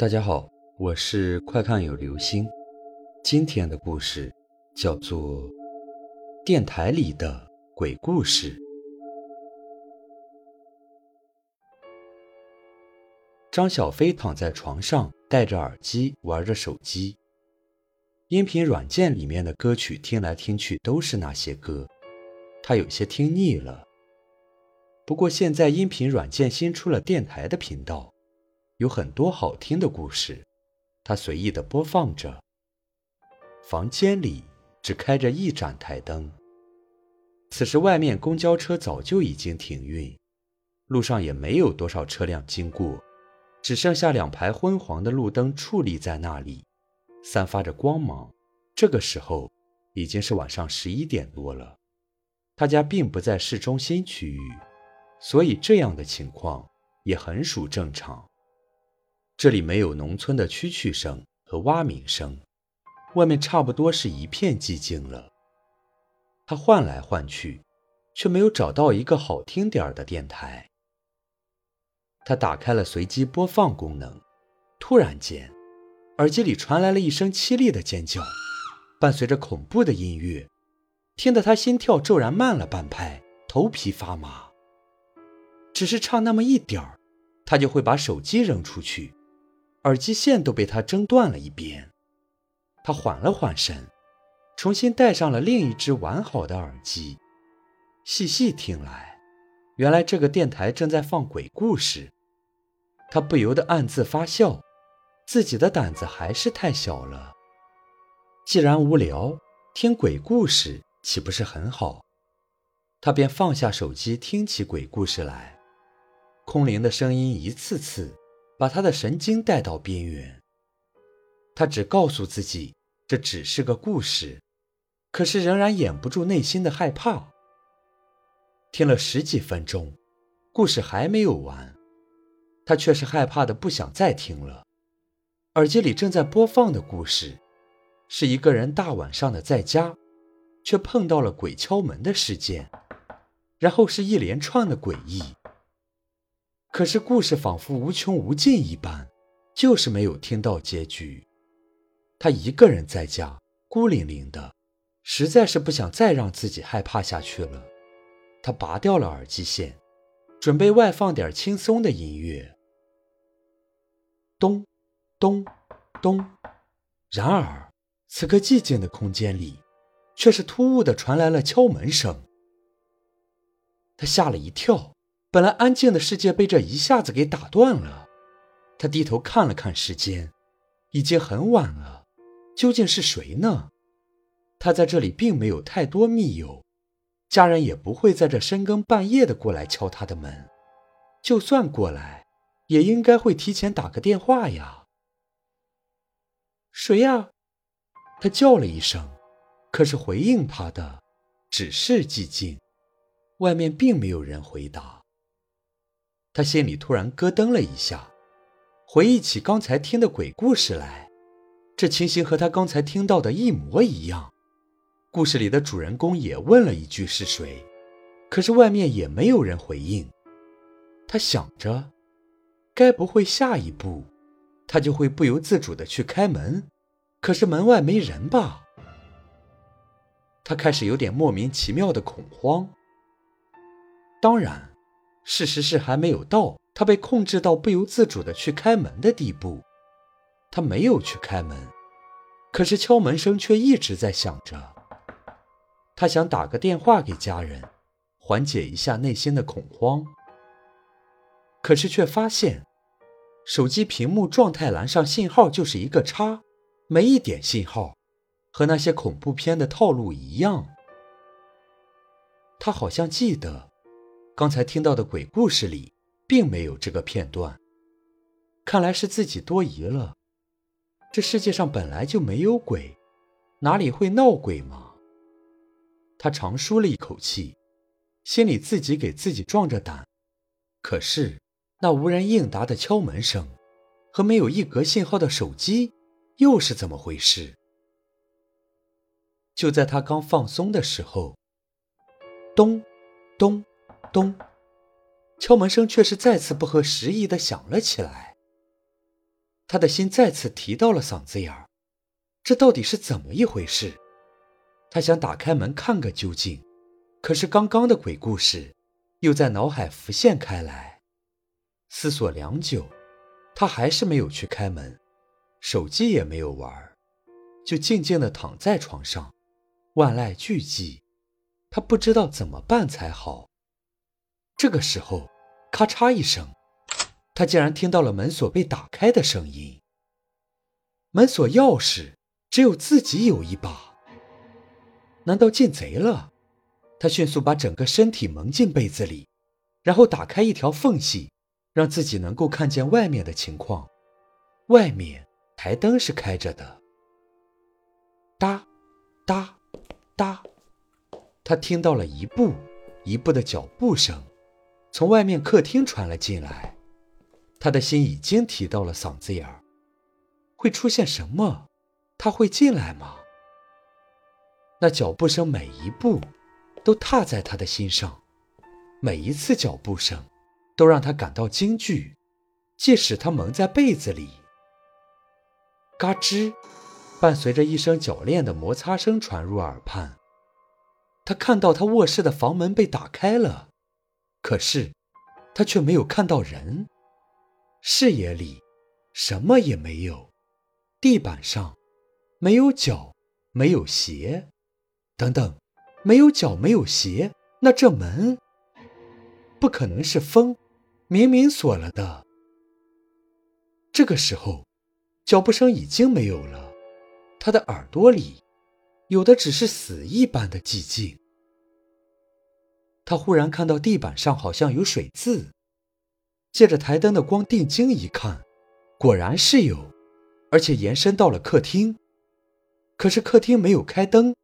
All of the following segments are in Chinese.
大家好，我是快看有流星。今天的故事叫做《电台里的鬼故事》。张小飞躺在床上，戴着耳机玩着手机。音频软件里面的歌曲听来听去都是那些歌，他有些听腻了。不过现在音频软件新出了电台的频道。有很多好听的故事，他随意的播放着。房间里只开着一盏台灯。此时外面公交车早就已经停运，路上也没有多少车辆经过，只剩下两排昏黄的路灯矗立在那里，散发着光芒。这个时候已经是晚上十一点多了。他家并不在市中心区域，所以这样的情况也很属正常。这里没有农村的蛐蛐声和蛙鸣声，外面差不多是一片寂静了。他换来换去，却没有找到一个好听点儿的电台。他打开了随机播放功能，突然间，耳机里传来了一声凄厉的尖叫，伴随着恐怖的音乐，听得他心跳骤然慢了半拍，头皮发麻。只是差那么一点儿，他就会把手机扔出去。耳机线都被他挣断了一边，他缓了缓神，重新戴上了另一只完好的耳机，细细听来，原来这个电台正在放鬼故事。他不由得暗自发笑，自己的胆子还是太小了。既然无聊，听鬼故事岂不是很好？他便放下手机，听起鬼故事来，空灵的声音一次次。把他的神经带到边缘，他只告诉自己这只是个故事，可是仍然掩不住内心的害怕。听了十几分钟，故事还没有完，他却是害怕的不想再听了。耳机里正在播放的故事，是一个人大晚上的在家，却碰到了鬼敲门的事件，然后是一连串的诡异。可是故事仿佛无穷无尽一般，就是没有听到结局。他一个人在家，孤零零的，实在是不想再让自己害怕下去了。他拔掉了耳机线，准备外放点轻松的音乐。咚，咚，咚。然而，此刻寂静的空间里，却是突兀的传来了敲门声。他吓了一跳。本来安静的世界被这一下子给打断了。他低头看了看时间，已经很晚了。究竟是谁呢？他在这里并没有太多密友，家人也不会在这深更半夜的过来敲他的门。就算过来，也应该会提前打个电话呀。谁呀？他叫了一声，可是回应他的只是寂静，外面并没有人回答。他心里突然咯噔了一下，回忆起刚才听的鬼故事来，这情形和他刚才听到的一模一样。故事里的主人公也问了一句是谁，可是外面也没有人回应。他想着，该不会下一步他就会不由自主的去开门，可是门外没人吧？他开始有点莫名其妙的恐慌。当然。事实是还没有到他被控制到不由自主的去开门的地步，他没有去开门，可是敲门声却一直在响着。他想打个电话给家人，缓解一下内心的恐慌，可是却发现手机屏幕状态栏上信号就是一个叉，没一点信号，和那些恐怖片的套路一样。他好像记得。刚才听到的鬼故事里，并没有这个片段。看来是自己多疑了。这世界上本来就没有鬼，哪里会闹鬼嘛？他长舒了一口气，心里自己给自己壮着胆。可是那无人应答的敲门声，和没有一格信号的手机，又是怎么回事？就在他刚放松的时候，咚，咚。咚！敲门声却是再次不合时宜的响了起来。他的心再次提到了嗓子眼儿。这到底是怎么一回事？他想打开门看个究竟，可是刚刚的鬼故事又在脑海浮现开来。思索良久，他还是没有去开门，手机也没有玩，就静静地躺在床上，万籁俱寂。他不知道怎么办才好。这个时候，咔嚓一声，他竟然听到了门锁被打开的声音。门锁钥匙只有自己有一把，难道进贼了？他迅速把整个身体蒙进被子里，然后打开一条缝隙，让自己能够看见外面的情况。外面台灯是开着的。哒，哒，哒，他听到了一步一步的脚步声。从外面客厅传了进来，他的心已经提到了嗓子眼儿。会出现什么？他会进来吗？那脚步声每一步都踏在他的心上，每一次脚步声都让他感到惊惧，即使他蒙在被子里。嘎吱，伴随着一声铰链的摩擦声传入耳畔，他看到他卧室的房门被打开了。可是，他却没有看到人，视野里什么也没有，地板上没有脚，没有鞋，等等，没有脚，没有鞋，那这门不可能是风，明明锁了的。这个时候，脚步声已经没有了，他的耳朵里有的只是死一般的寂静。他忽然看到地板上好像有水渍，借着台灯的光定睛一看，果然是有，而且延伸到了客厅。可是客厅没有开灯，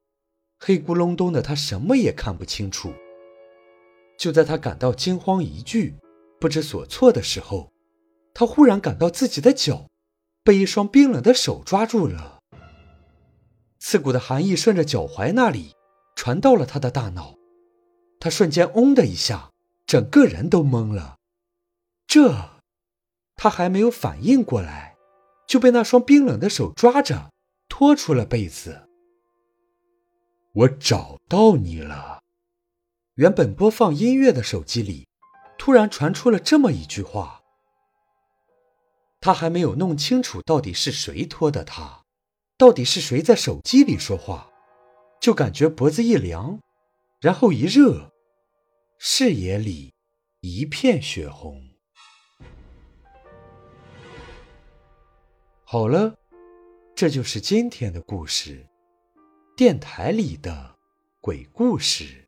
黑咕隆咚的，他什么也看不清楚。就在他感到惊慌疑惧、不知所措的时候，他忽然感到自己的脚被一双冰冷的手抓住了，刺骨的寒意顺着脚踝那里传到了他的大脑。他瞬间“嗡”的一下，整个人都懵了。这，他还没有反应过来，就被那双冰冷的手抓着，拖出了被子。我找到你了。原本播放音乐的手机里，突然传出了这么一句话。他还没有弄清楚到底是谁拖的他，到底是谁在手机里说话，就感觉脖子一凉。然后一热，视野里一片血红。好了，这就是今天的故事，电台里的鬼故事。